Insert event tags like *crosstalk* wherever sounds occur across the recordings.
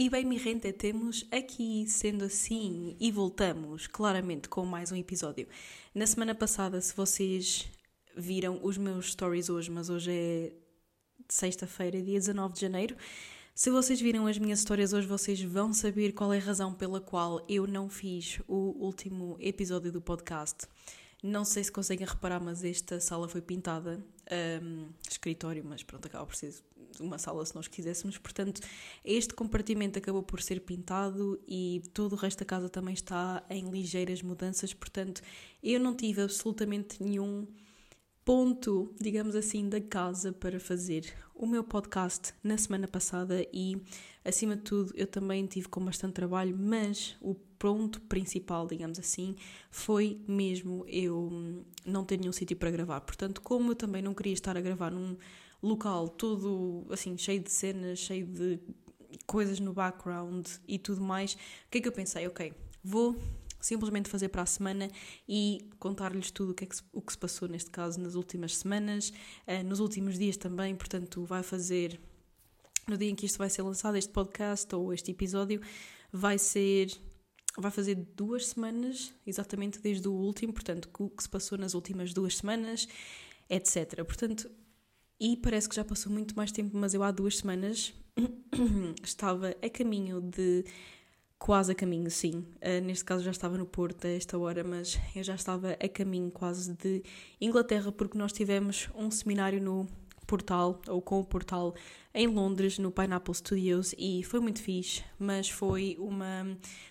E bem, me rente, temos aqui, sendo assim, e voltamos claramente com mais um episódio. Na semana passada, se vocês viram os meus stories hoje, mas hoje é sexta-feira, dia 19 de janeiro. Se vocês viram as minhas histórias hoje, vocês vão saber qual é a razão pela qual eu não fiz o último episódio do podcast. Não sei se conseguem reparar, mas esta sala foi pintada. Um, escritório, mas pronto, acaba por ser uma sala se nós quiséssemos. Portanto, este compartimento acabou por ser pintado e todo o resto da casa também está em ligeiras mudanças. Portanto, eu não tive absolutamente nenhum ponto, digamos assim, da casa para fazer o meu podcast na semana passada e, acima de tudo, eu também tive com bastante trabalho, mas o ponto principal, digamos assim, foi mesmo eu não ter nenhum sítio para gravar. Portanto, como eu também não queria estar a gravar num local todo assim cheio de cenas, cheio de coisas no background e tudo mais, o que é que eu pensei? Ok, vou simplesmente fazer para a semana e contar-lhes tudo o que, é que se, o que se passou neste caso nas últimas semanas, uh, nos últimos dias também, portanto vai fazer no dia em que isto vai ser lançado, este podcast ou este episódio, vai ser vai fazer duas semanas, exatamente desde o último, portanto, o que se passou nas últimas duas semanas, etc. Portanto, e parece que já passou muito mais tempo, mas eu há duas semanas *coughs* estava a caminho de. Quase a caminho, sim. Uh, neste caso já estava no Porto a esta hora, mas eu já estava a caminho quase de Inglaterra, porque nós tivemos um seminário no Portal, ou com o Portal, em Londres, no Pineapple Studios, e foi muito fixe, mas foi uma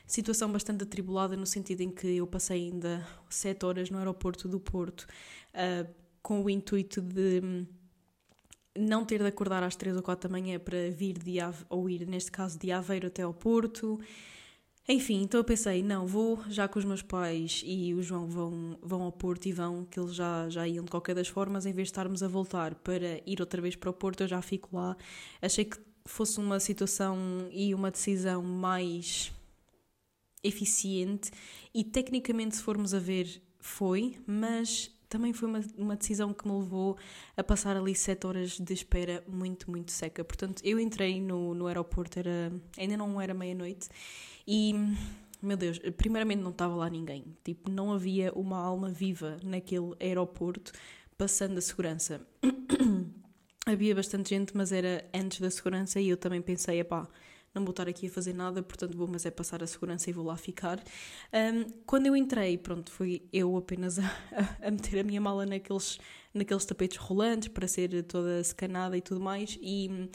situação bastante atribulada no sentido em que eu passei ainda sete horas no aeroporto do Porto, uh, com o intuito de não ter de acordar às 3 ou 4 da manhã para vir de Ave, ou ir, neste caso, de Aveiro até ao Porto. Enfim, então eu pensei, não, vou já com os meus pais e o João vão, vão ao Porto e vão, que eles já, já iam de qualquer das formas, em vez de estarmos a voltar para ir outra vez para o Porto, eu já fico lá. Achei que fosse uma situação e uma decisão mais eficiente e tecnicamente, se formos a ver, foi, mas também foi uma, uma decisão que me levou a passar ali sete horas de espera muito, muito seca. Portanto, eu entrei no, no aeroporto, era, ainda não era meia-noite, e, meu Deus, primeiramente não estava lá ninguém. Tipo, não havia uma alma viva naquele aeroporto passando a segurança. *clears throat* havia bastante gente, mas era antes da segurança, e eu também pensei, pá não vou estar aqui a fazer nada, portanto vou, mas é passar a segurança e vou lá ficar. Um, quando eu entrei, pronto, fui eu apenas a, a, meter a minha mala naqueles, naqueles tapetes rolantes para ser toda secanada e tudo mais, e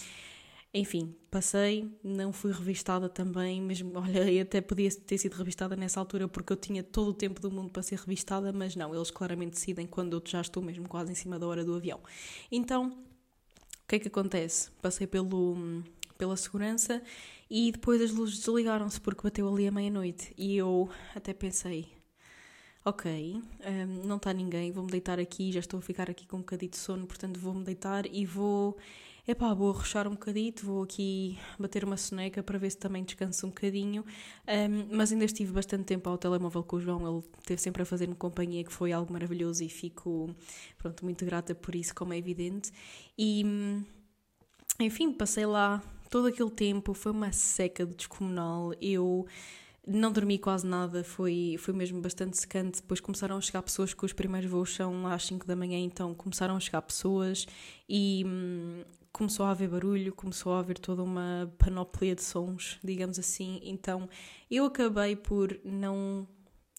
enfim, passei, não fui revistada também, mesmo, olha, até podia ter sido revistada nessa altura porque eu tinha todo o tempo do mundo para ser revistada, mas não, eles claramente decidem quando eu já estou mesmo quase em cima da hora do avião. Então, o que é que acontece? Passei pelo, pela segurança e depois as luzes desligaram-se porque bateu ali a meia-noite. E eu até pensei, ok, um, não está ninguém, vou-me deitar aqui, já estou a ficar aqui com um bocadinho de sono, portanto vou-me deitar e vou, epá, vou arrochar um bocadito, vou aqui bater uma soneca para ver se também descanso um bocadinho, um, mas ainda estive bastante tempo ao telemóvel com o João, ele esteve sempre a fazer-me companhia, que foi algo maravilhoso e fico, pronto, muito grata por isso, como é evidente, e... Hum, enfim, passei lá todo aquele tempo, foi uma seca descomunal. Eu não dormi quase nada, foi, foi mesmo bastante secante. Depois começaram a chegar pessoas que os primeiros voos são às 5 da manhã, então começaram a chegar pessoas e hum, começou a haver barulho, começou a haver toda uma panóplia de sons, digamos assim. Então eu acabei por não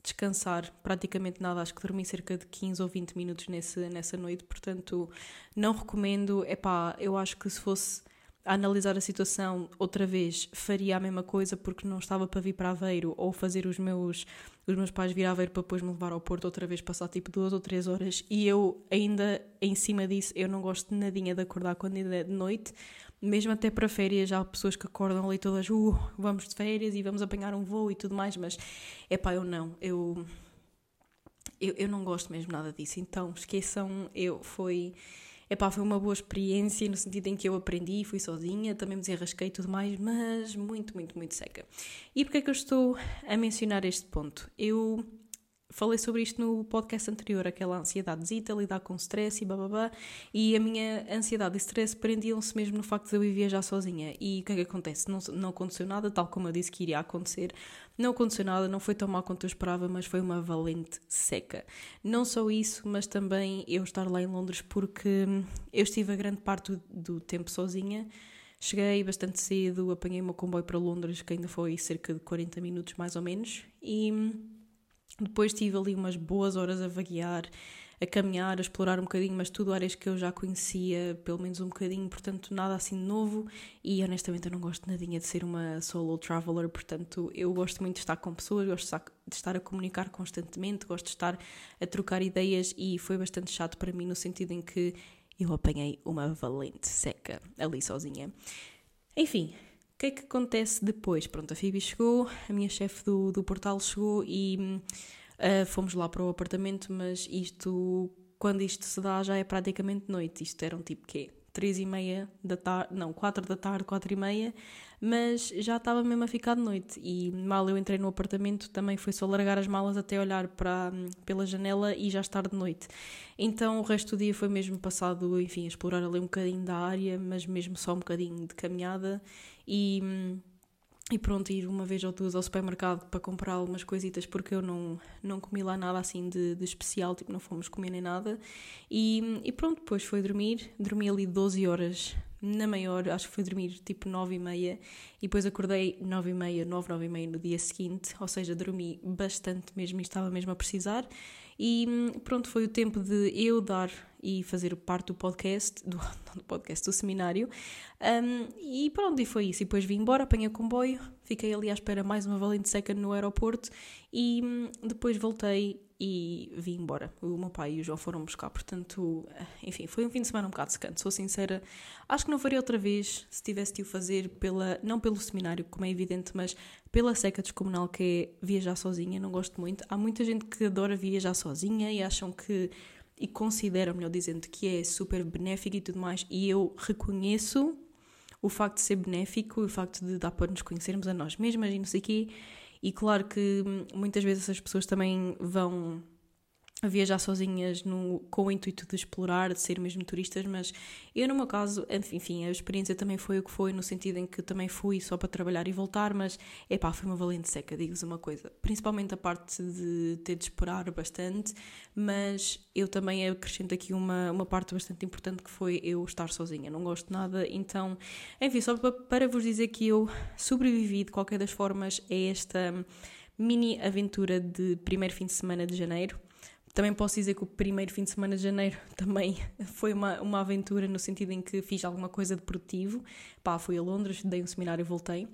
descansar praticamente nada, acho que dormi cerca de 15 ou 20 minutos nesse, nessa noite, portanto não recomendo, é pá, eu acho que se fosse a analisar a situação outra vez faria a mesma coisa porque não estava para vir para Aveiro ou fazer os meus os meus pais vir a Aveiro para depois me levar ao Porto outra vez passar tipo duas ou três horas. E eu ainda em cima disso eu não gosto nadinha de acordar quando ainda é de noite. Mesmo até para férias, há pessoas que acordam ali todas, uh, vamos de férias e vamos apanhar um voo e tudo mais, mas é pá, eu não, eu, eu, eu não gosto mesmo nada disso, então esqueçam, eu, foi, é pá, foi uma boa experiência no sentido em que eu aprendi, fui sozinha, também me desenrasquei e tudo mais, mas muito, muito, muito seca. E porquê é que eu estou a mencionar este ponto? Eu falei sobre isto no podcast anterior, aquela ansiedadezita, lidar com stress e bababá, e a minha ansiedade e stress prendiam-se mesmo no facto de eu ir viajar sozinha. E o que é que acontece? Não, não aconteceu nada, tal como eu disse que iria acontecer. Não aconteceu nada, não foi tão mal quanto eu esperava, mas foi uma valente seca. Não só isso, mas também eu estar lá em Londres, porque eu estive a grande parte do, do tempo sozinha. Cheguei bastante cedo, apanhei o meu comboio para Londres, que ainda foi cerca de 40 minutos mais ou menos, e depois tive ali umas boas horas a vaguear, a caminhar, a explorar um bocadinho, mas tudo áreas que eu já conhecia, pelo menos um bocadinho, portanto nada assim novo. E honestamente eu não gosto nadinha de ser uma solo traveler, portanto eu gosto muito de estar com pessoas, gosto de estar a comunicar constantemente, gosto de estar a trocar ideias e foi bastante chato para mim no sentido em que eu apanhei uma valente seca ali sozinha. Enfim, o que é que acontece depois? Pronto, a Phoebe chegou, a minha chefe do, do portal chegou e uh, fomos lá para o apartamento, mas isto, quando isto se dá, já é praticamente noite. Isto eram tipo quê? Três e meia da tarde, não, quatro da tarde, quatro e meia, mas já estava mesmo a ficar de noite e mal eu entrei no apartamento também foi só largar as malas até olhar para, pela janela e já estar de noite. Então o resto do dia foi mesmo passado, enfim, a explorar ali um bocadinho da área, mas mesmo só um bocadinho de caminhada e, e pronto, ir uma vez ou duas ao supermercado para comprar algumas coisitas porque eu não, não comi lá nada assim de, de especial, tipo, não fomos comer nem nada. E, e pronto, depois foi dormir, dormi ali 12 horas na maior, acho que foi dormir tipo 9 e meia e depois acordei 9 e meia, 9, 9 e meia no dia seguinte, ou seja, dormi bastante mesmo e estava mesmo a precisar. E pronto, foi o tempo de eu dar e fazer parte do podcast, do, *laughs* do podcast, do seminário. Um, e pronto, e foi isso. E depois vim embora, apanhei comboio, fiquei ali à espera mais uma valente seca no aeroporto e hum, depois voltei e vim embora. O meu pai e o João foram buscar, portanto, enfim, foi um fim de semana um bocado secante, sou sincera. Acho que não faria outra vez se tivesse de o fazer, pela, não pelo seminário, como é evidente, mas pela seca descomunal que é viajar sozinha, não gosto muito. Há muita gente que adora viajar sozinha e acham que e consideram, melhor dizendo, que é super benéfico e tudo mais, e eu reconheço o facto de ser benéfico, o facto de dar para nos conhecermos a nós mesmas e não sei o quê, e claro que muitas vezes essas pessoas também vão a viajar sozinhas no, com o intuito de explorar, de ser mesmo turistas, mas eu no meu caso, enfim, a experiência também foi o que foi, no sentido em que também fui só para trabalhar e voltar, mas é pá, foi uma valente seca, digo-vos uma coisa. Principalmente a parte de ter de esperar bastante, mas eu também acrescento aqui uma, uma parte bastante importante que foi eu estar sozinha, não gosto nada, então, enfim, só para, para vos dizer que eu sobrevivi de qualquer das formas a esta mini aventura de primeiro fim de semana de janeiro. Também posso dizer que o primeiro fim de semana de janeiro *laughs* também foi uma, uma aventura no sentido em que fiz alguma coisa de produtivo. Pá, fui a Londres, dei um seminário e voltei.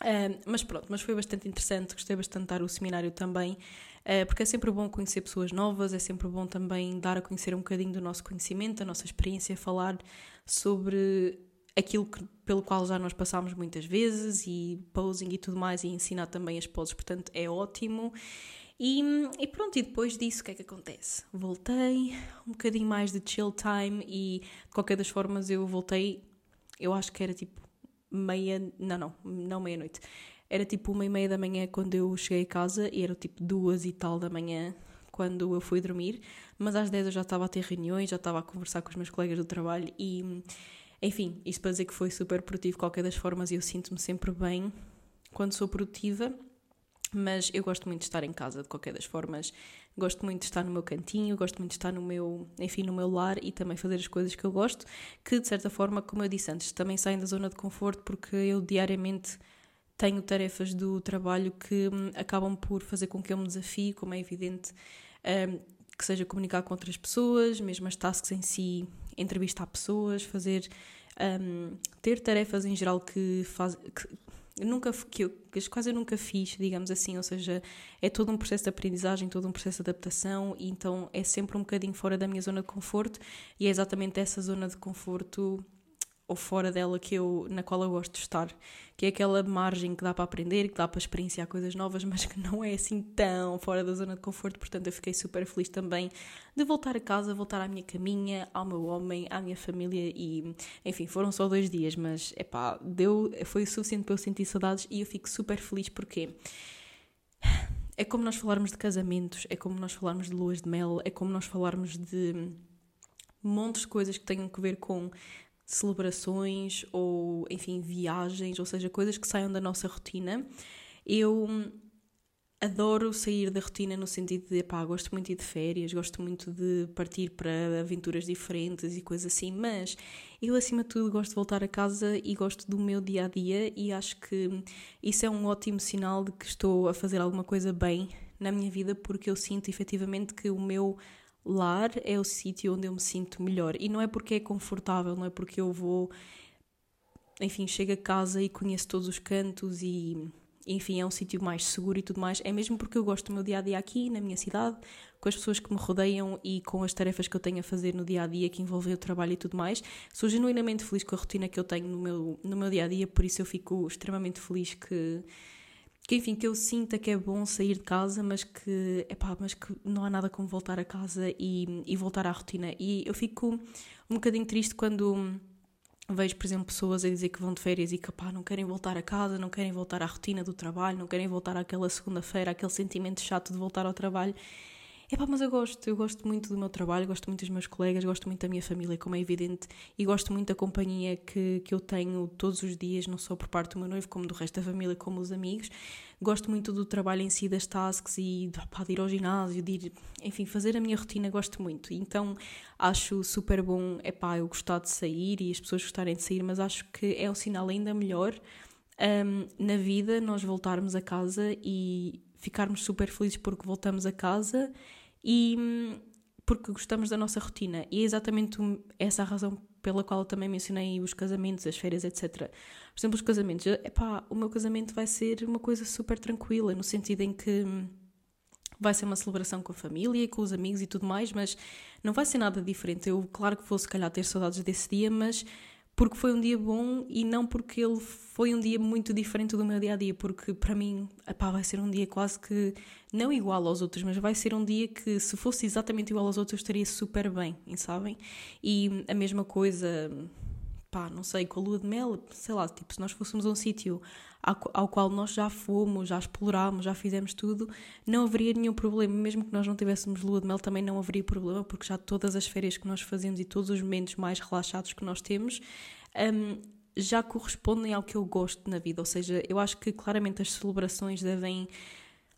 Uh, mas pronto, mas foi bastante interessante, gostei bastante de dar o seminário também, uh, porque é sempre bom conhecer pessoas novas, é sempre bom também dar a conhecer um bocadinho do nosso conhecimento, da nossa experiência, falar sobre aquilo que, pelo qual já nós passámos muitas vezes e posing e tudo mais, e ensinar também as poses, portanto é ótimo. E, e, pronto, e depois disso o que é que acontece? Voltei, um bocadinho mais de chill time e de qualquer das formas eu voltei, eu acho que era tipo meia, não, não, não meia-noite. Era tipo uma e meia da manhã quando eu cheguei a casa e era tipo duas e tal da manhã quando eu fui dormir, mas às 10 eu já estava a ter reuniões, já estava a conversar com os meus colegas do trabalho e, enfim, isto para dizer que foi super produtivo de qualquer das formas e eu sinto-me sempre bem quando sou produtiva mas eu gosto muito de estar em casa, de qualquer das formas. Gosto muito de estar no meu cantinho, gosto muito de estar no meu, enfim, no meu lar e também fazer as coisas que eu gosto, que de certa forma, como eu disse antes, também saem da zona de conforto porque eu diariamente tenho tarefas do trabalho que hum, acabam por fazer com que eu me desafie, como é evidente, um, que seja comunicar com outras pessoas, mesmo as tasks em si, entrevistar pessoas, fazer um, ter tarefas em geral que, faz, que, nunca que, eu, que quase eu nunca fiz, digamos assim, ou seja, é todo um processo de aprendizagem, todo um processo de adaptação, então é sempre um bocadinho fora da minha zona de conforto, e é exatamente essa zona de conforto ou fora dela que eu, na qual eu gosto de estar, que é aquela margem que dá para aprender, que dá para experienciar coisas novas, *laughs* mas que não é assim tão fora da zona de conforto, portanto eu fiquei super feliz também de voltar a casa, voltar à minha caminha, ao meu homem, à minha família e, enfim, foram só dois dias, mas, é pá, deu, foi o suficiente para eu sentir saudades e eu fico super feliz porque é como nós falarmos de casamentos, é como nós falarmos de luas de mel, é como nós falarmos de montes de coisas que tenham que ver com celebrações ou, enfim, viagens, ou seja, coisas que saiam da nossa rotina. Eu adoro sair da rotina no sentido de, pá, gosto muito de ir de férias, gosto muito de partir para aventuras diferentes e coisas assim, mas eu, acima de tudo, gosto de voltar a casa e gosto do meu dia a dia e acho que isso é um ótimo sinal de que estou a fazer alguma coisa bem na minha vida porque eu sinto efetivamente que o meu lar é o sítio onde eu me sinto melhor e não é porque é confortável, não é porque eu vou, enfim, chego a casa e conheço todos os cantos e enfim, é um sítio mais seguro e tudo mais, é mesmo porque eu gosto do meu dia a dia aqui, na minha cidade, com as pessoas que me rodeiam e com as tarefas que eu tenho a fazer no dia a dia, que envolvem o trabalho e tudo mais. Sou genuinamente feliz com a rotina que eu tenho no meu, no meu dia a dia, por isso eu fico extremamente feliz que. Que, enfim, que eu sinta que é bom sair de casa, mas que, epá, mas que não há nada como voltar a casa e, e voltar à rotina. E eu fico um bocadinho triste quando Vejo, por exemplo, pessoas a dizer que vão de férias e que pá, não querem voltar a casa, não querem voltar à rotina do trabalho, não querem voltar àquela segunda-feira, aquele sentimento chato de voltar ao trabalho. É pá, mas eu gosto, eu gosto muito do meu trabalho, gosto muito dos meus colegas, gosto muito da minha família, como é evidente, e gosto muito da companhia que, que eu tenho todos os dias, não só por parte do meu noivo, como do resto da família, como os amigos. Gosto muito do trabalho em si, das tasks e de ir ao ginásio, de ir, enfim, fazer a minha rotina, gosto muito. Então acho super bom, é pá, eu gostar de sair e as pessoas gostarem de sair, mas acho que é um sinal ainda melhor um, na vida nós voltarmos a casa e ficarmos super felizes porque voltamos a casa e hum, porque gostamos da nossa rotina. E é exatamente essa a razão pela qual eu também mencionei os casamentos, as férias, etc. Por exemplo, os casamentos. Epá, o meu casamento vai ser uma coisa super tranquila, no sentido em que vai ser uma celebração com a família, com os amigos e tudo mais, mas não vai ser nada diferente. Eu, claro que vou se calhar ter saudades desse dia, mas porque foi um dia bom e não porque ele foi um dia muito diferente do meu dia a dia, porque para mim, epá, vai ser um dia quase que não igual aos outros, mas vai ser um dia que se fosse exatamente igual aos outros estaria super bem, sabem? E a mesma coisa, pá, não sei, com a lua de mel, sei lá, tipo, se nós fôssemos a um sítio ao qual nós já fomos, já explorámos, já fizemos tudo, não haveria nenhum problema. Mesmo que nós não tivéssemos lua de mel, também não haveria problema, porque já todas as férias que nós fazemos e todos os momentos mais relaxados que nós temos um, já correspondem ao que eu gosto na vida. Ou seja, eu acho que claramente as celebrações devem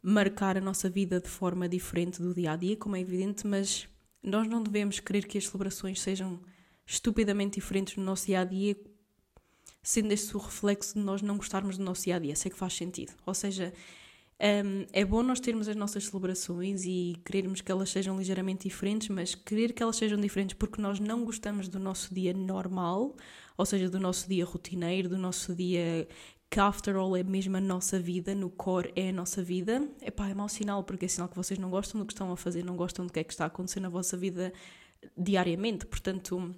marcar a nossa vida de forma diferente do dia a dia, como é evidente, mas nós não devemos querer que as celebrações sejam estupidamente diferentes no nosso dia a dia sendo este o reflexo de nós não gostarmos do nosso dia a dia, sei que faz sentido. Ou seja, um, é bom nós termos as nossas celebrações e querermos que elas sejam ligeiramente diferentes, mas querer que elas sejam diferentes porque nós não gostamos do nosso dia normal, ou seja, do nosso dia rotineiro, do nosso dia que after all é mesmo a nossa vida, no core é a nossa vida, epá, é mau sinal, porque é sinal que vocês não gostam do que estão a fazer, não gostam do que é que está a acontecer na vossa vida diariamente, portanto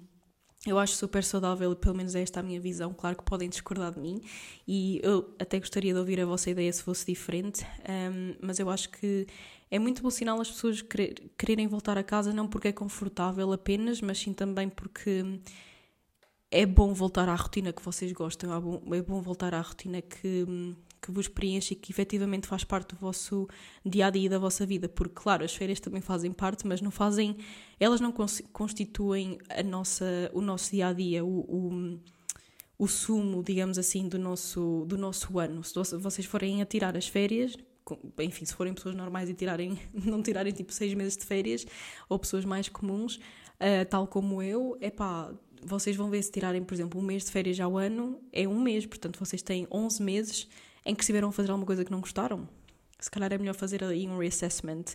eu acho super saudável, pelo menos é esta a minha visão. Claro que podem discordar de mim e eu até gostaria de ouvir a vossa ideia se fosse diferente, um, mas eu acho que é muito bom sinal as pessoas querer, quererem voltar a casa, não porque é confortável apenas, mas sim também porque é bom voltar à rotina que vocês gostam, é bom, é bom voltar à rotina que, que vos preenche e que efetivamente faz parte do vosso dia a dia da vossa vida, porque claro, as férias também fazem parte, mas não fazem, elas não constituem a nossa, o nosso dia a dia, o, o, o sumo, digamos assim, do nosso, do nosso ano. Se vocês forem a tirar as férias, enfim, se forem pessoas normais e tirarem, *laughs* não tirarem tipo seis meses de férias, ou pessoas mais comuns, uh, tal como eu, é pá, vocês vão ver se tirarem, por exemplo, um mês de férias ao ano, é um mês, portanto vocês têm 11 meses em que estiveram a fazer alguma coisa que não gostaram. Se calhar é melhor fazer aí um reassessment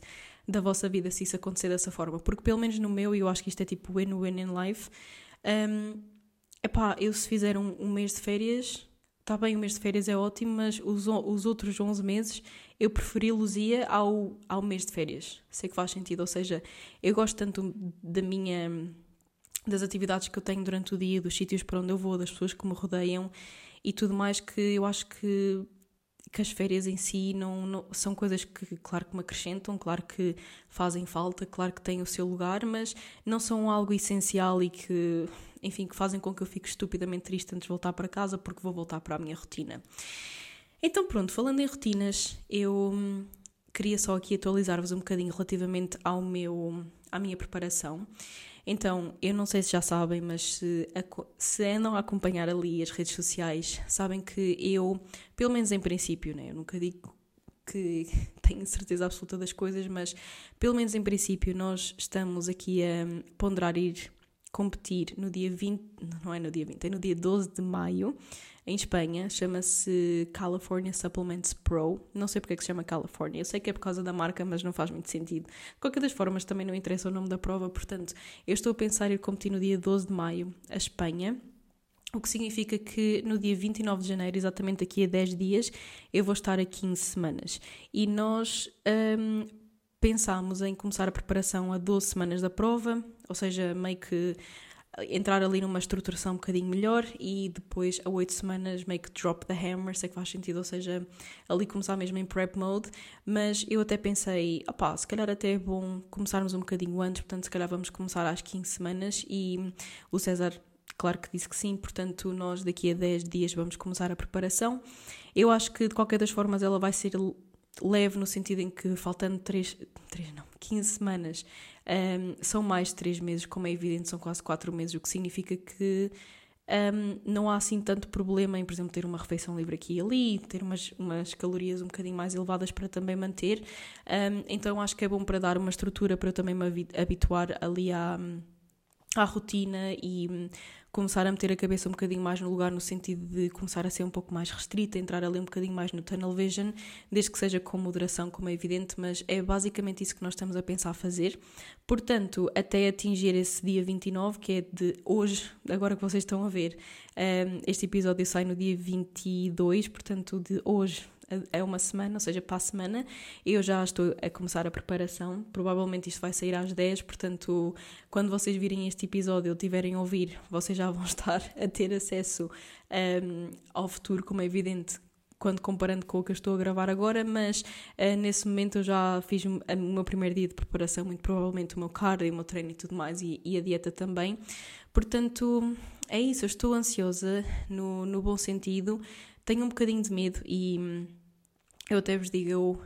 da vossa vida se isso acontecer dessa forma. Porque pelo menos no meu, e eu acho que isto é tipo win-win in life, um, epá, eu se fizer um, um mês de férias, está bem, o mês de férias é ótimo, mas os, os outros 11 meses eu preferi-los-ia ao, ao mês de férias. Sei que faz sentido, ou seja, eu gosto tanto da minha das atividades que eu tenho durante o dia, dos sítios para onde eu vou, das pessoas que me rodeiam e tudo mais que eu acho que que as férias em si não, não, são coisas que, claro que me acrescentam, claro que fazem falta, claro que têm o seu lugar, mas não são algo essencial e que, enfim, que fazem com que eu fique estupidamente triste antes de voltar para casa porque vou voltar para a minha rotina. Então, pronto, falando em rotinas, eu queria só aqui atualizar-vos um bocadinho relativamente ao meu, à minha preparação. Então, eu não sei se já sabem, mas se, se andam a acompanhar ali as redes sociais, sabem que eu, pelo menos em princípio, né, eu nunca digo que *laughs* tenho certeza absoluta das coisas, mas pelo menos em princípio nós estamos aqui a ponderar ir competir no dia 20, não é no dia 20, é no dia 12 de maio, em Espanha, chama-se California Supplements Pro. Não sei porque é que se chama California, eu sei que é por causa da marca, mas não faz muito sentido. De qualquer das formas, também não interessa o nome da prova, portanto, eu estou a pensar em ir competir no dia 12 de maio a Espanha. O que significa que no dia 29 de janeiro, exatamente daqui a 10 dias, eu vou estar a 15 semanas. E nós um, pensámos em começar a preparação a 12 semanas da prova, ou seja, meio que entrar ali numa estruturação um bocadinho melhor e depois a 8 semanas meio que drop the hammer, sei que faz sentido, ou seja, ali começar mesmo em prep mode, mas eu até pensei, opá, se calhar até é bom começarmos um bocadinho antes, portanto se calhar vamos começar às 15 semanas. E o César Claro que disse que sim, portanto, nós daqui a 10 dias vamos começar a preparação. Eu acho que de qualquer das formas ela vai ser leve no sentido em que faltando 3, 3 não, 15 semanas um, são mais de 3 meses, como é evidente, são quase 4 meses, o que significa que um, não há assim tanto problema em, por exemplo, ter uma refeição livre aqui e ali, ter umas, umas calorias um bocadinho mais elevadas para também manter. Um, então acho que é bom para dar uma estrutura para eu também me habituar ali à, à rotina e começar a meter a cabeça um bocadinho mais no lugar, no sentido de começar a ser um pouco mais restrita, entrar ali um bocadinho mais no tunnel vision, desde que seja com moderação, como é evidente, mas é basicamente isso que nós estamos a pensar fazer. Portanto, até atingir esse dia 29, que é de hoje, agora que vocês estão a ver, um, este episódio sai no dia 22, portanto, de hoje é uma semana, ou seja, para a semana, eu já estou a começar a preparação. Provavelmente isto vai sair às 10, portanto, quando vocês virem este episódio ou tiverem a ouvir, vocês já vão *laughs* estar a ter acesso um, ao futuro, como é evidente, quando comparando com o que eu estou a gravar agora, mas uh, nesse momento eu já fiz o meu primeiro dia de preparação, muito provavelmente o meu cardio, o meu treino e tudo mais, e, e a dieta também. Portanto, é isso, eu estou ansiosa no, no bom sentido, tenho um bocadinho de medo e hum, eu até vos digo, eu,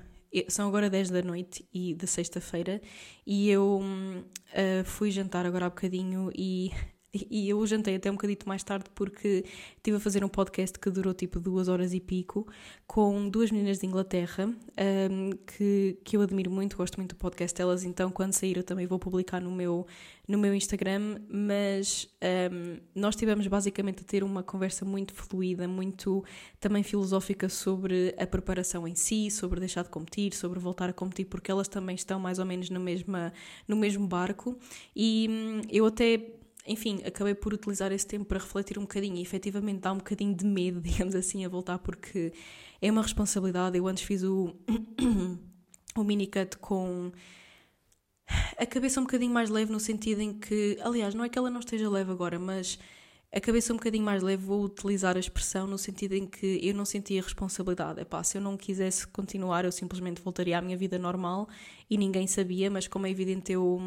são agora 10 da noite e de sexta-feira e eu uh, fui jantar agora há bocadinho e e eu jantei até um bocadito mais tarde porque estive a fazer um podcast que durou tipo duas horas e pico com duas meninas de Inglaterra um, que, que eu admiro muito, gosto muito do podcast delas, então quando sair eu também vou publicar no meu, no meu Instagram, mas um, nós tivemos basicamente a ter uma conversa muito fluida, muito também filosófica sobre a preparação em si, sobre deixar de competir, sobre voltar a competir, porque elas também estão mais ou menos no, mesma, no mesmo barco. E hum, eu até enfim, acabei por utilizar esse tempo para refletir um bocadinho e efetivamente dá um bocadinho de medo, *laughs* digamos assim, a voltar, porque é uma responsabilidade. Eu antes fiz o, *coughs* o minicut com a cabeça um bocadinho mais leve, no sentido em que, aliás, não é que ela não esteja leve agora, mas a cabeça um bocadinho mais leve, vou utilizar a expressão no sentido em que eu não sentia responsabilidade. Epá, se eu não quisesse continuar, eu simplesmente voltaria à minha vida normal e ninguém sabia, mas como é evidente, eu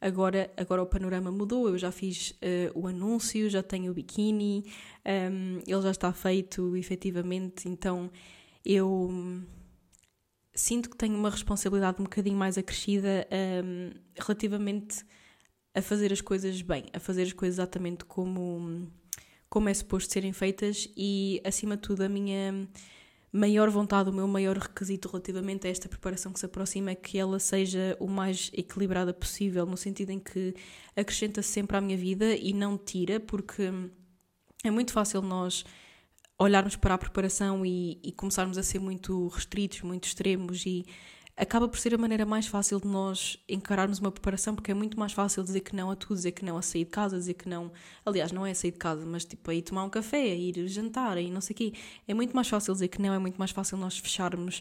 agora, agora o panorama mudou. Eu já fiz uh, o anúncio, já tenho o biquíni, um, ele já está feito efetivamente, então eu sinto que tenho uma responsabilidade um bocadinho mais acrescida um, relativamente a fazer as coisas bem, a fazer as coisas exatamente como, como é suposto serem feitas e, acima de tudo, a minha maior vontade, o meu maior requisito relativamente a esta preparação que se aproxima é que ela seja o mais equilibrada possível, no sentido em que acrescenta -se sempre à minha vida e não tira, porque é muito fácil nós olharmos para a preparação e, e começarmos a ser muito restritos, muito extremos e acaba por ser a maneira mais fácil de nós encararmos uma preparação, porque é muito mais fácil dizer que não a tudo, dizer que não a sair de casa, dizer que não. Aliás, não é a sair de casa, mas tipo a ir tomar um café, a ir jantar, e não sei o quê. É muito mais fácil dizer que não, é muito mais fácil nós fecharmos,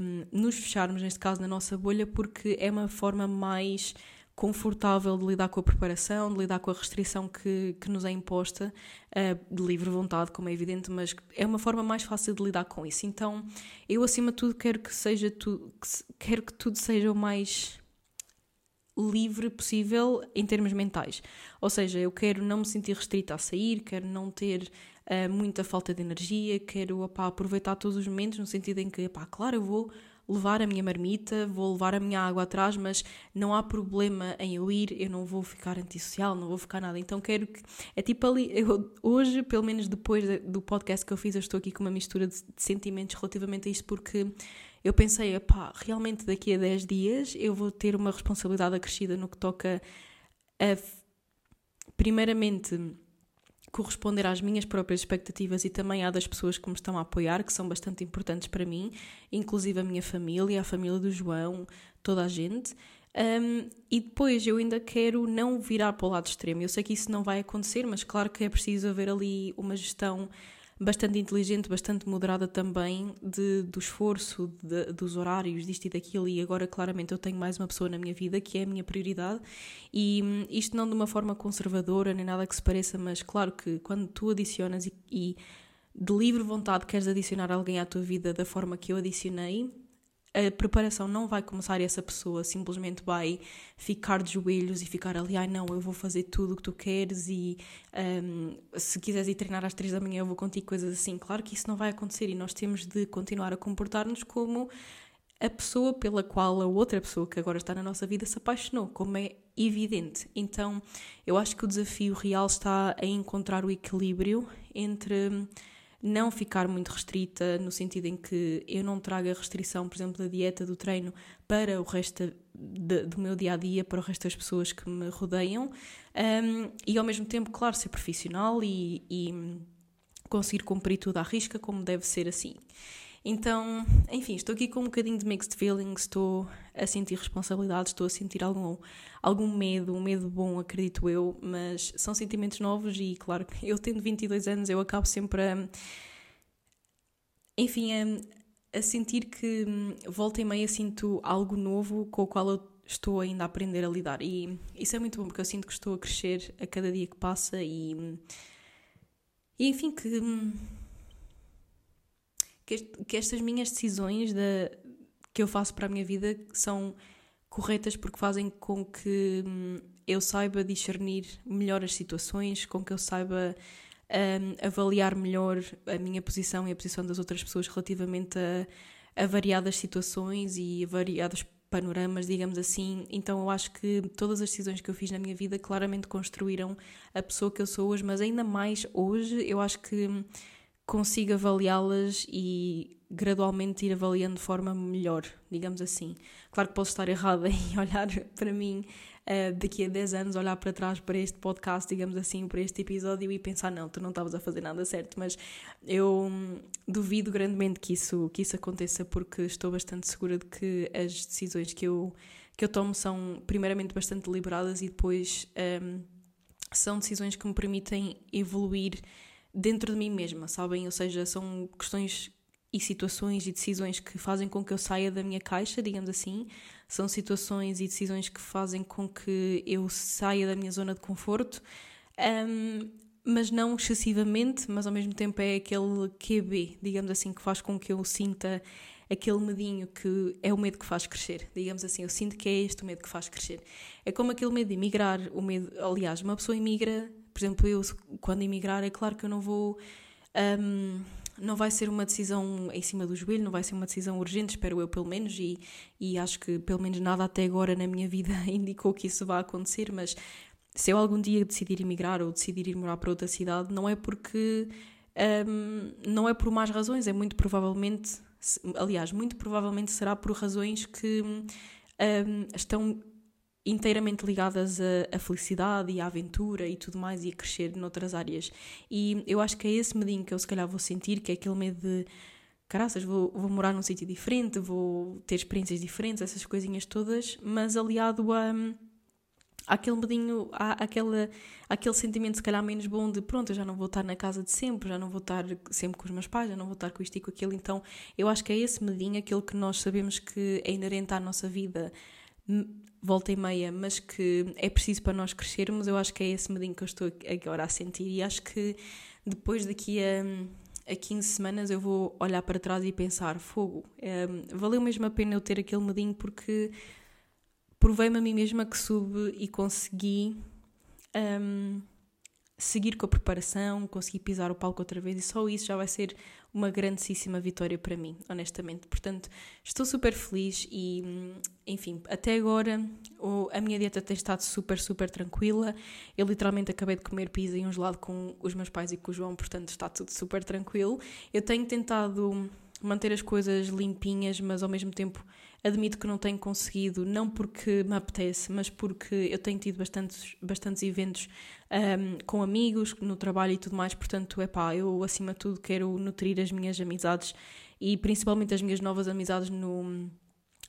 um, nos fecharmos, neste caso, na nossa bolha, porque é uma forma mais confortável de lidar com a preparação, de lidar com a restrição que, que nos é imposta, uh, de livre vontade, como é evidente, mas é uma forma mais fácil de lidar com isso. Então, eu acima de tudo quero que seja tu, que, quero que tudo seja o mais livre possível em termos mentais. Ou seja, eu quero não me sentir restrita a sair, quero não ter uh, muita falta de energia, quero aproveitar todos os momentos, no sentido em que, claro, eu vou levar a minha marmita, vou levar a minha água atrás, mas não há problema em eu ir, eu não vou ficar antissocial, não vou ficar nada. Então quero que. É tipo ali. Eu, hoje, pelo menos depois do podcast que eu fiz, eu estou aqui com uma mistura de, de sentimentos relativamente a isto, porque eu pensei, pá, realmente daqui a 10 dias eu vou ter uma responsabilidade acrescida no que toca a, primeiramente, corresponder às minhas próprias expectativas e também à das pessoas que me estão a apoiar, que são bastante importantes para mim, inclusive a minha família, a família do João, toda a gente. Um, e depois eu ainda quero não virar para o lado extremo. Eu sei que isso não vai acontecer, mas claro que é preciso haver ali uma gestão bastante inteligente, bastante moderada também de, do esforço, de, dos horários, disto e daquilo. E agora, claramente, eu tenho mais uma pessoa na minha vida que é a minha prioridade. E hum, isto não de uma forma conservadora nem nada que se pareça, mas claro que quando tu adicionas e, e de livre vontade queres adicionar alguém à tua vida da forma que eu adicionei, a preparação não vai começar e essa pessoa simplesmente vai ficar de joelhos e ficar ali, ai não, eu vou fazer tudo o que tu queres e um, se quiseres ir treinar às três da manhã eu vou contigo, coisas assim. Claro que isso não vai acontecer e nós temos de continuar a comportar-nos como a pessoa pela qual a outra pessoa que agora está na nossa vida se apaixonou, como é evidente. Então, eu acho que o desafio real está a encontrar o equilíbrio entre não ficar muito restrita, no sentido em que eu não traga restrição, por exemplo, da dieta, do treino, para o resto de, do meu dia a dia, para o resto das pessoas que me rodeiam, um, e ao mesmo tempo, claro, ser profissional e, e conseguir cumprir tudo à risca, como deve ser assim. Então, enfim, estou aqui com um bocadinho de mixed feelings, estou a sentir responsabilidade, estou a sentir algum, algum medo, um medo bom, acredito eu, mas são sentimentos novos e, claro, *laughs* eu tendo 22 anos, eu acabo sempre a. Enfim, a, a sentir que hum, volta e meia sinto algo novo com o qual eu estou ainda a aprender a lidar. E isso é muito bom porque eu sinto que estou a crescer a cada dia que passa e. E enfim, que hum, que, que estas minhas decisões de, que eu faço para a minha vida são corretas porque fazem com que hum, eu saiba discernir melhor as situações, com que eu saiba um, avaliar melhor a minha posição e a posição das outras pessoas relativamente a, a variadas situações e a variados panoramas, digamos assim. Então eu acho que todas as decisões que eu fiz na minha vida claramente construíram a pessoa que eu sou hoje, mas ainda mais hoje eu acho que hum, consigo avaliá-las e gradualmente ir avaliando de forma melhor, digamos assim. Claro que posso estar errada *laughs* em olhar para mim uh, daqui a 10 anos, olhar para trás para este podcast, digamos assim, para este episódio e pensar, não, tu não estavas a fazer nada certo, mas eu hum, duvido grandemente que isso, que isso aconteça porque estou bastante segura de que as decisões que eu, que eu tomo são primeiramente bastante deliberadas e depois um, são decisões que me permitem evoluir dentro de mim mesma, sabem? Ou seja, são questões e situações e decisões que fazem com que eu saia da minha caixa, digamos assim. São situações e decisões que fazem com que eu saia da minha zona de conforto, um, mas não excessivamente, mas ao mesmo tempo é aquele QB, digamos assim, que faz com que eu sinta aquele medinho que é o medo que faz crescer, digamos assim. Eu sinto que é este o medo que faz crescer. É como aquele medo de emigrar, o medo, aliás, uma pessoa emigra por exemplo, eu quando emigrar, é claro que eu não vou. Um, não vai ser uma decisão em cima do joelho, não vai ser uma decisão urgente, espero eu pelo menos, e, e acho que pelo menos nada até agora na minha vida *laughs* indicou que isso vai acontecer, mas se eu algum dia decidir emigrar ou decidir ir morar para outra cidade, não é porque. Um, não é por más razões, é muito provavelmente, aliás, muito provavelmente será por razões que um, estão inteiramente ligadas à, felicidade e à aventura e tudo mais e a crescer noutras áreas. E eu acho que é esse medinho que eu se calhar vou sentir, que é aquele medo de caraças, vou, vou morar num sítio diferente, vou ter experiências diferentes, essas coisinhas todas, mas aliado a aquele medinho, há aquele, aquele sentimento se calhar menos bom de pronto, eu já não vou estar na casa de sempre, já não vou estar sempre com os meus pais, já não vou estar com isto e com aquilo, então eu acho que é esse medinho, aquele que nós sabemos que é inerente à nossa vida, volta e meia, mas que é preciso para nós crescermos, eu acho que é esse medinho que eu estou agora a sentir. E acho que depois daqui a, a 15 semanas eu vou olhar para trás e pensar, fogo, é, valeu mesmo a pena eu ter aquele medinho porque provei-me a mim mesma que soube e consegui um, seguir com a preparação, conseguir pisar o palco outra vez e só isso já vai ser uma grandíssima vitória para mim, honestamente. Portanto, estou super feliz e, enfim, até agora a minha dieta tem estado super, super tranquila. Eu literalmente acabei de comer pizza e um gelado com os meus pais e com o João, portanto está tudo super tranquilo. Eu tenho tentado manter as coisas limpinhas, mas ao mesmo tempo Admito que não tenho conseguido, não porque me apetece, mas porque eu tenho tido bastantes, bastantes eventos um, com amigos, no trabalho e tudo mais, portanto, é pá, eu acima de tudo quero nutrir as minhas amizades e principalmente as minhas novas amizades no,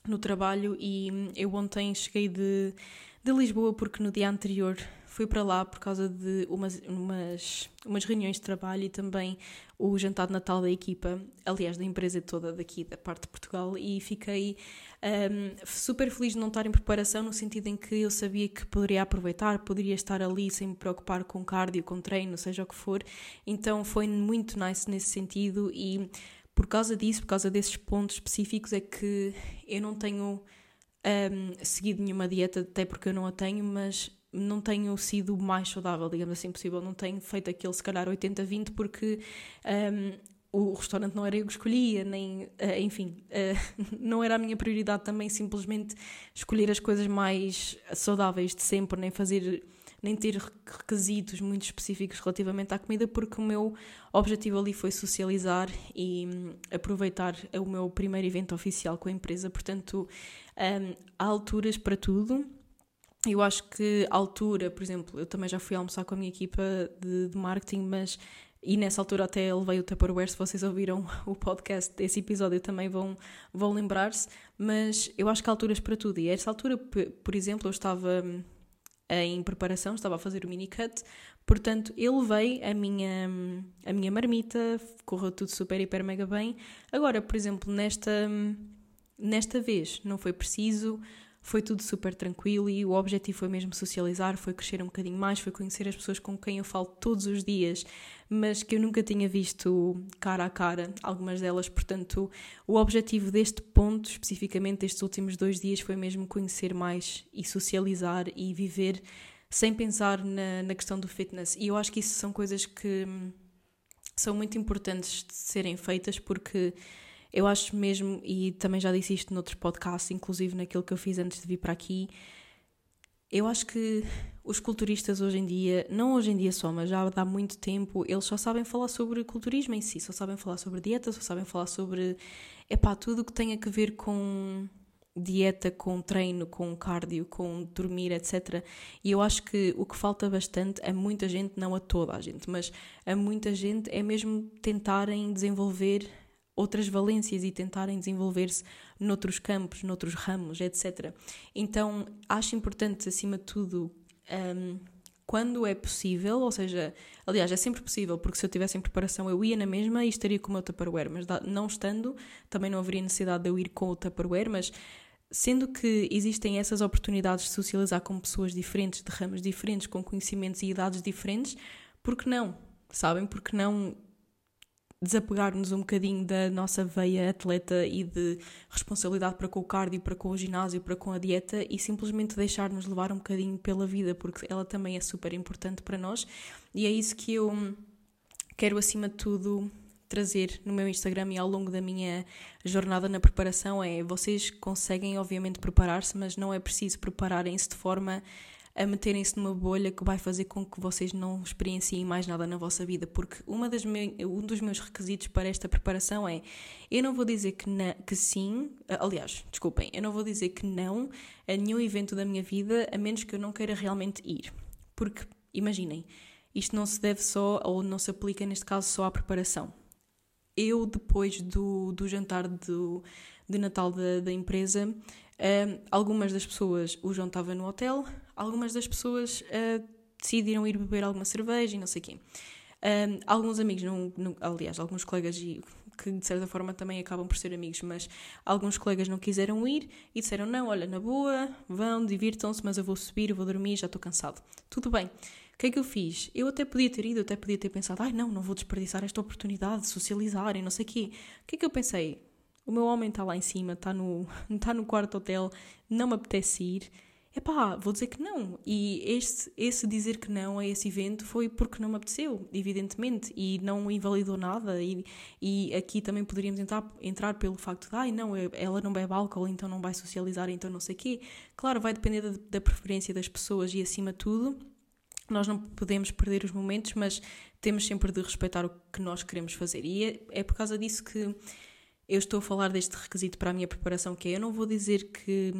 no trabalho. E eu ontem cheguei de, de Lisboa porque no dia anterior fui para lá por causa de umas, umas, umas reuniões de trabalho e também o jantar de Natal da equipa, aliás, da empresa toda daqui, da parte de Portugal, e fiquei um, super feliz de não estar em preparação, no sentido em que eu sabia que poderia aproveitar, poderia estar ali sem me preocupar com cardio, com treino, seja o que for, então foi muito nice nesse sentido e por causa disso, por causa desses pontos específicos, é que eu não tenho um, seguido nenhuma dieta, até porque eu não a tenho, mas não tenho sido mais saudável, digamos assim, possível. Não tenho feito aquele, se calhar, 80-20, porque um, o restaurante não era eu que escolhia, nem, uh, enfim, uh, *laughs* não era a minha prioridade também simplesmente escolher as coisas mais saudáveis de sempre, nem fazer, nem ter requisitos muito específicos relativamente à comida, porque o meu objetivo ali foi socializar e um, aproveitar o meu primeiro evento oficial com a empresa. Portanto, um, há alturas para tudo eu acho que a altura, por exemplo, eu também já fui almoçar com a minha equipa de, de marketing, mas e nessa altura até levei o Tupperware, se vocês ouviram *laughs* o podcast desse episódio também vão, vão lembrar-se, mas eu acho que há alturas para tudo, e a essa altura, por exemplo, eu estava hum, em preparação, estava a fazer o mini cut, portanto eu levei a minha, hum, a minha marmita, correu tudo super, hiper, mega bem. Agora, por exemplo, nesta, hum, nesta vez não foi preciso, foi tudo super tranquilo e o objetivo foi mesmo socializar, foi crescer um bocadinho mais, foi conhecer as pessoas com quem eu falo todos os dias, mas que eu nunca tinha visto cara a cara, algumas delas. Portanto, o objetivo deste ponto, especificamente destes últimos dois dias, foi mesmo conhecer mais e socializar e viver sem pensar na, na questão do fitness. E eu acho que isso são coisas que hum, são muito importantes de serem feitas porque eu acho mesmo, e também já disse isto noutros podcasts, inclusive naquilo que eu fiz antes de vir para aqui, eu acho que os culturistas hoje em dia, não hoje em dia só, mas já há muito tempo, eles só sabem falar sobre culturismo em si, só sabem falar sobre dieta, só sabem falar sobre, epá, tudo que tem a ver com dieta, com treino, com cardio, com dormir, etc. E eu acho que o que falta bastante a muita gente, não a toda a gente, mas a muita gente é mesmo tentarem desenvolver outras valências e tentarem desenvolver-se noutros campos, noutros ramos, etc. Então acho importante, acima de tudo, um, quando é possível, ou seja, aliás, é sempre possível, porque se eu tivesse em preparação eu ia na mesma e estaria com o meu Tupperware, mas não estando, também não haveria necessidade de eu ir com o Tupperware, mas sendo que existem essas oportunidades de socializar com pessoas diferentes, de ramos diferentes, com conhecimentos e idades diferentes, por que não? Sabem? Porque não desapegar-nos um bocadinho da nossa veia atleta e de responsabilidade para com o cardio, para com o ginásio, para com a dieta e simplesmente deixar-nos levar um bocadinho pela vida, porque ela também é super importante para nós. E é isso que eu quero acima de tudo trazer no meu Instagram e ao longo da minha jornada na preparação é vocês conseguem obviamente preparar-se, mas não é preciso prepararem-se de forma a meterem-se numa bolha que vai fazer com que vocês não experienciem mais nada na vossa vida, porque uma das me... um dos meus requisitos para esta preparação é eu não vou dizer que, na... que sim, aliás, desculpem, eu não vou dizer que não a nenhum evento da minha vida, a menos que eu não queira realmente ir. Porque, imaginem, isto não se deve só, ou não se aplica neste caso só à preparação. Eu, depois do, do jantar do, de Natal da, da empresa, algumas das pessoas, o João estava no hotel, algumas das pessoas uh, decidiram ir beber alguma cerveja e não sei o quê. Uh, alguns amigos, não, não, aliás, alguns colegas que de certa forma também acabam por ser amigos, mas alguns colegas não quiseram ir e disseram: Não, olha, na boa, vão, divirtam-se, mas eu vou subir, eu vou dormir, já estou cansado. Tudo bem. O que é que eu fiz? Eu até podia ter ido, até podia ter pensado: Ai, não, não vou desperdiçar esta oportunidade de socializar e não sei o quê. O que é que eu pensei? O meu homem está lá em cima, está no, está *laughs* no quarto hotel, não me apetece ir epá, vou dizer que não. E este, esse dizer que não a esse evento foi porque não me apeteceu, evidentemente, e não invalidou nada. E, e aqui também poderíamos entrar, entrar pelo facto de, ai não, ela não bebe álcool, então não vai socializar, então não sei o quê. Claro, vai depender da, da preferência das pessoas e acima de tudo, nós não podemos perder os momentos, mas temos sempre de respeitar o que nós queremos fazer. E é, é por causa disso que eu estou a falar deste requisito para a minha preparação, que é eu não vou dizer que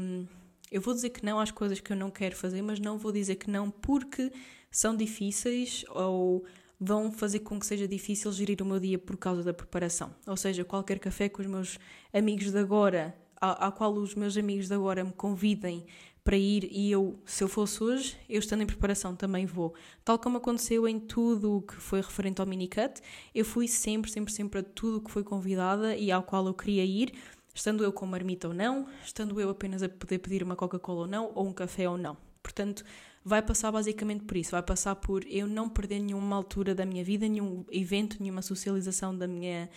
eu vou dizer que não às coisas que eu não quero fazer, mas não vou dizer que não porque são difíceis ou vão fazer com que seja difícil gerir o meu dia por causa da preparação. Ou seja, qualquer café com os meus amigos de agora, ao qual os meus amigos de agora me convidem para ir e eu, se eu fosse hoje, eu estando em preparação também vou. Tal como aconteceu em tudo o que foi referente ao minicut, eu fui sempre, sempre, sempre a tudo o que foi convidada e ao qual eu queria ir estando eu com marmita ou não, estando eu apenas a poder pedir uma Coca-Cola ou não, ou um café ou não. Portanto, vai passar basicamente por isso, vai passar por eu não perder nenhuma altura da minha vida, nenhum evento, nenhuma socialização da minha,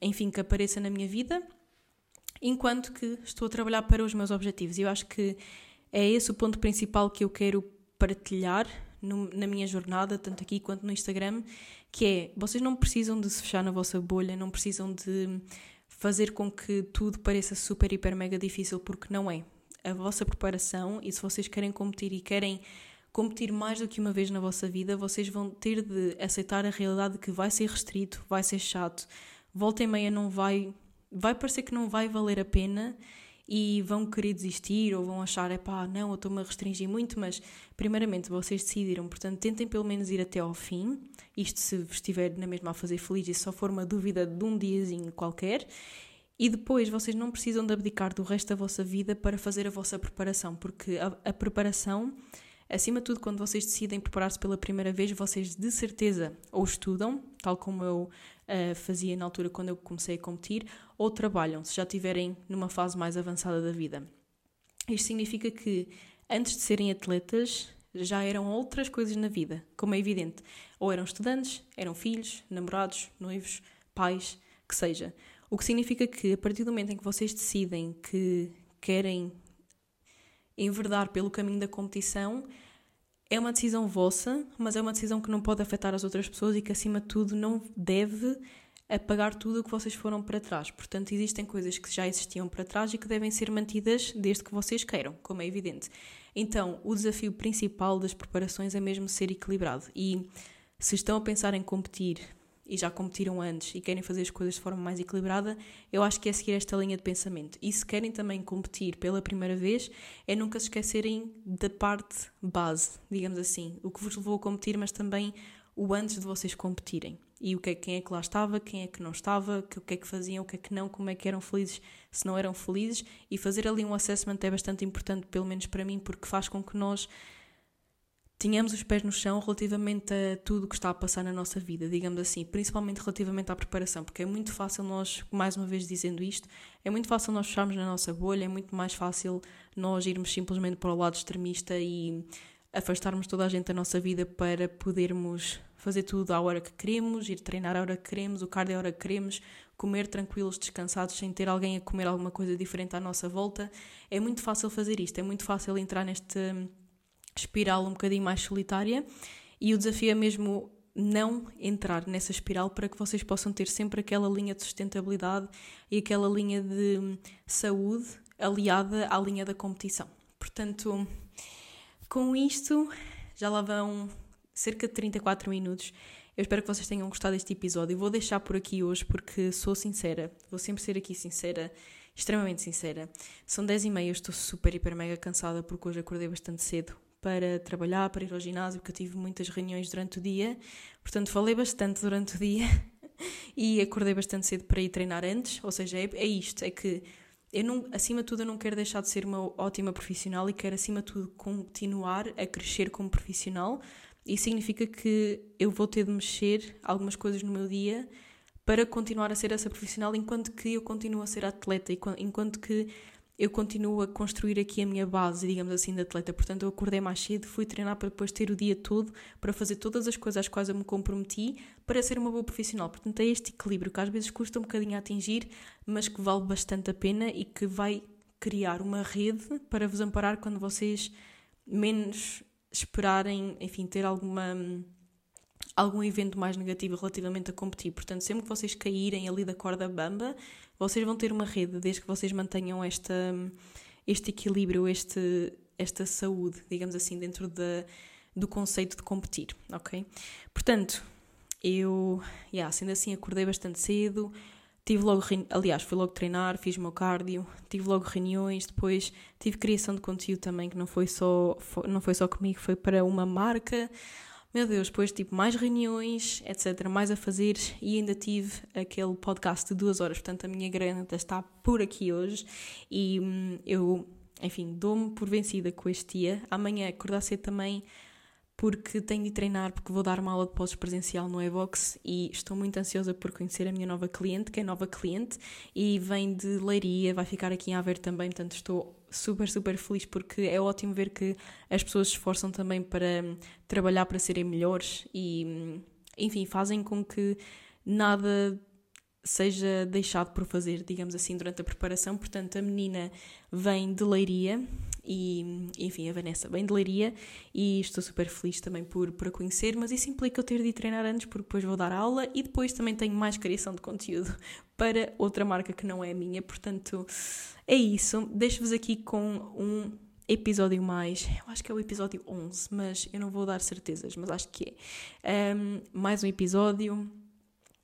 enfim, que apareça na minha vida, enquanto que estou a trabalhar para os meus objetivos. Eu acho que é esse o ponto principal que eu quero partilhar no, na minha jornada, tanto aqui quanto no Instagram, que é, vocês não precisam de se fechar na vossa bolha, não precisam de fazer com que tudo pareça super, hiper, mega difícil, porque não é. A vossa preparação, e se vocês querem competir e querem competir mais do que uma vez na vossa vida, vocês vão ter de aceitar a realidade de que vai ser restrito, vai ser chato, volta e meia não vai. Vai parecer que não vai valer a pena e vão querer desistir ou vão achar, é pá, não, eu estou-me a restringir muito, mas primeiramente vocês decidiram, portanto tentem pelo menos ir até ao fim, isto se estiver na mesma a fazer feliz e só for uma dúvida de um diazinho qualquer, e depois vocês não precisam de abdicar do resto da vossa vida para fazer a vossa preparação, porque a, a preparação Acima de tudo, quando vocês decidem preparar-se pela primeira vez, vocês de certeza ou estudam, tal como eu uh, fazia na altura quando eu comecei a competir, ou trabalham, se já estiverem numa fase mais avançada da vida. Isto significa que antes de serem atletas já eram outras coisas na vida, como é evidente. Ou eram estudantes, eram filhos, namorados, noivos, pais, que seja. O que significa que a partir do momento em que vocês decidem que querem enverdar pelo caminho da competição é uma decisão vossa, mas é uma decisão que não pode afetar as outras pessoas e que, acima de tudo, não deve apagar tudo o que vocês foram para trás. Portanto, existem coisas que já existiam para trás e que devem ser mantidas desde que vocês queiram, como é evidente. Então, o desafio principal das preparações é mesmo ser equilibrado. E se estão a pensar em competir e já competiram antes e querem fazer as coisas de forma mais equilibrada, eu acho que é seguir esta linha de pensamento. E se querem também competir pela primeira vez, é nunca se esquecerem da parte base, digamos assim, o que vos levou a competir, mas também o antes de vocês competirem. E o que é, quem é que lá estava, quem é que não estava, o que é que faziam, o que é que não, como é que eram felizes, se não eram felizes. E fazer ali um assessment é bastante importante, pelo menos para mim, porque faz com que nós tenhamos os pés no chão relativamente a tudo o que está a passar na nossa vida, digamos assim, principalmente relativamente à preparação, porque é muito fácil nós, mais uma vez dizendo isto, é muito fácil nós fecharmos na nossa bolha, é muito mais fácil nós irmos simplesmente para o lado extremista e afastarmos toda a gente da nossa vida para podermos fazer tudo à hora que queremos, ir treinar à hora que queremos, o cardio à hora que queremos, comer tranquilos, descansados, sem ter alguém a comer alguma coisa diferente à nossa volta. É muito fácil fazer isto, é muito fácil entrar neste espiral um bocadinho mais solitária e o desafio é mesmo não entrar nessa espiral para que vocês possam ter sempre aquela linha de sustentabilidade e aquela linha de saúde aliada à linha da competição. Portanto, com isto, já lá vão cerca de 34 minutos. Eu espero que vocês tenham gostado deste episódio. Vou deixar por aqui hoje porque sou sincera, vou sempre ser aqui sincera, extremamente sincera. São 10 e meia, estou super, hiper, mega cansada porque hoje acordei bastante cedo para trabalhar, para ir ao ginásio, porque eu tive muitas reuniões durante o dia, portanto falei bastante durante o dia *laughs* e acordei bastante cedo para ir treinar antes, ou seja, é, é isto, é que eu não, acima de tudo eu não quero deixar de ser uma ótima profissional e quero acima de tudo continuar a crescer como profissional. E significa que eu vou ter de mexer algumas coisas no meu dia para continuar a ser essa profissional enquanto que eu continuo a ser atleta enquanto que eu continuo a construir aqui a minha base, digamos assim, de atleta. Portanto, eu acordei mais cedo, fui treinar para depois ter o dia todo para fazer todas as coisas às quais eu me comprometi para ser uma boa profissional. Portanto, é este equilíbrio que às vezes custa um bocadinho a atingir, mas que vale bastante a pena e que vai criar uma rede para vos amparar quando vocês menos esperarem, enfim, ter alguma algum evento mais negativo relativamente a competir. Portanto, sempre que vocês caírem ali da corda bamba, vocês vão ter uma rede, desde que vocês mantenham esta, este equilíbrio, este, esta saúde, digamos assim, dentro da, do conceito de competir, ok? Portanto, eu, yeah, sendo assim, acordei bastante cedo, tive logo, aliás, fui logo treinar, fiz o meu cardio, tive logo reuniões, depois tive criação de conteúdo também, que não foi só, não foi só comigo, foi para uma marca, meu Deus, depois tipo mais reuniões, etc, mais a fazer e ainda tive aquele podcast de duas horas, portanto a minha grana está por aqui hoje. E hum, eu, enfim, dou-me por vencida com este dia, amanhã acordar cedo também porque tenho de treinar, porque vou dar uma aula de pós presencial no Evox e estou muito ansiosa por conhecer a minha nova cliente, que é nova cliente e vem de Leiria, vai ficar aqui em Aveiro também, portanto estou super, super feliz porque é ótimo ver que as pessoas se esforçam também para hum, trabalhar para serem melhores e, hum, enfim, fazem com que nada seja deixado por fazer, digamos assim, durante a preparação. Portanto, a menina vem de Leiria e, enfim, a Vanessa vem de Leiria e estou super feliz também por, por a conhecer, mas isso implica eu ter de treinar antes porque depois vou dar aula e depois também tenho mais criação de conteúdo *laughs* para outra marca que não é a minha, portanto é isso. Deixo-vos aqui com um episódio mais, eu acho que é o episódio 11, mas eu não vou dar certezas, mas acho que é. Um, mais um episódio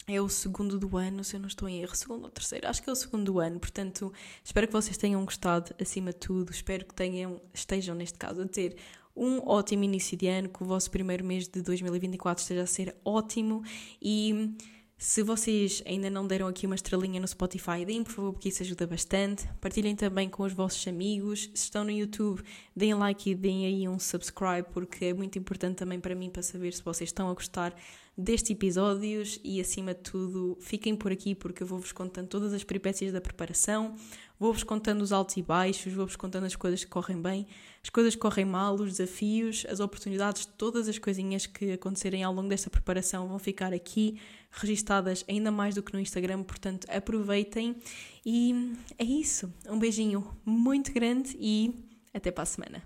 é o segundo do ano, se eu não estou em erro, segundo ou terceiro, acho que é o segundo do ano, portanto, espero que vocês tenham gostado acima de tudo, espero que tenham, estejam neste caso a ter um ótimo início de ano, que o vosso primeiro mês de 2024 esteja a ser ótimo e se vocês ainda não deram aqui uma estrelinha no Spotify, deem por favor, porque isso ajuda bastante. Partilhem também com os vossos amigos. Se estão no YouTube, deem like e deem aí um subscribe, porque é muito importante também para mim para saber se vocês estão a gostar destes episódios e, acima de tudo, fiquem por aqui porque eu vou-vos contando todas as peripécias da preparação, vou-vos contando os altos e baixos, vou-vos contando as coisas que correm bem, as coisas que correm mal, os desafios, as oportunidades, todas as coisinhas que acontecerem ao longo desta preparação vão ficar aqui registadas ainda mais do que no Instagram, portanto aproveitem e é isso. Um beijinho muito grande e até para a semana.